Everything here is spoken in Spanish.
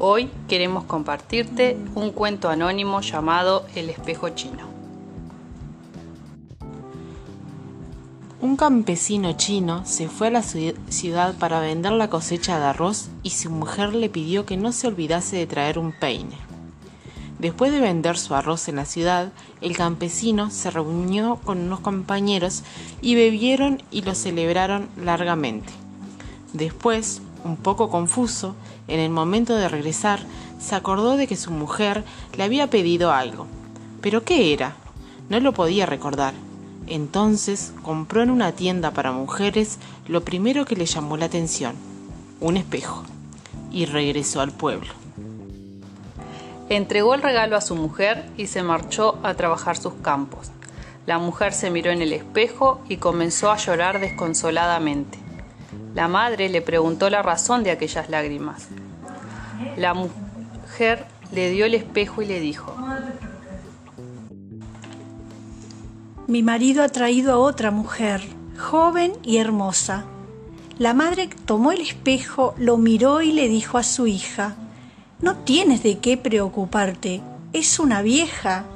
Hoy queremos compartirte un cuento anónimo llamado El espejo chino. Un campesino chino se fue a la ciudad para vender la cosecha de arroz y su mujer le pidió que no se olvidase de traer un peine. Después de vender su arroz en la ciudad, el campesino se reunió con unos compañeros y bebieron y lo celebraron largamente. Después, un poco confuso, en el momento de regresar, se acordó de que su mujer le había pedido algo. ¿Pero qué era? No lo podía recordar. Entonces compró en una tienda para mujeres lo primero que le llamó la atención, un espejo, y regresó al pueblo. Entregó el regalo a su mujer y se marchó a trabajar sus campos. La mujer se miró en el espejo y comenzó a llorar desconsoladamente. La madre le preguntó la razón de aquellas lágrimas. La mujer le dio el espejo y le dijo, Mi marido ha traído a otra mujer, joven y hermosa. La madre tomó el espejo, lo miró y le dijo a su hija, No tienes de qué preocuparte, es una vieja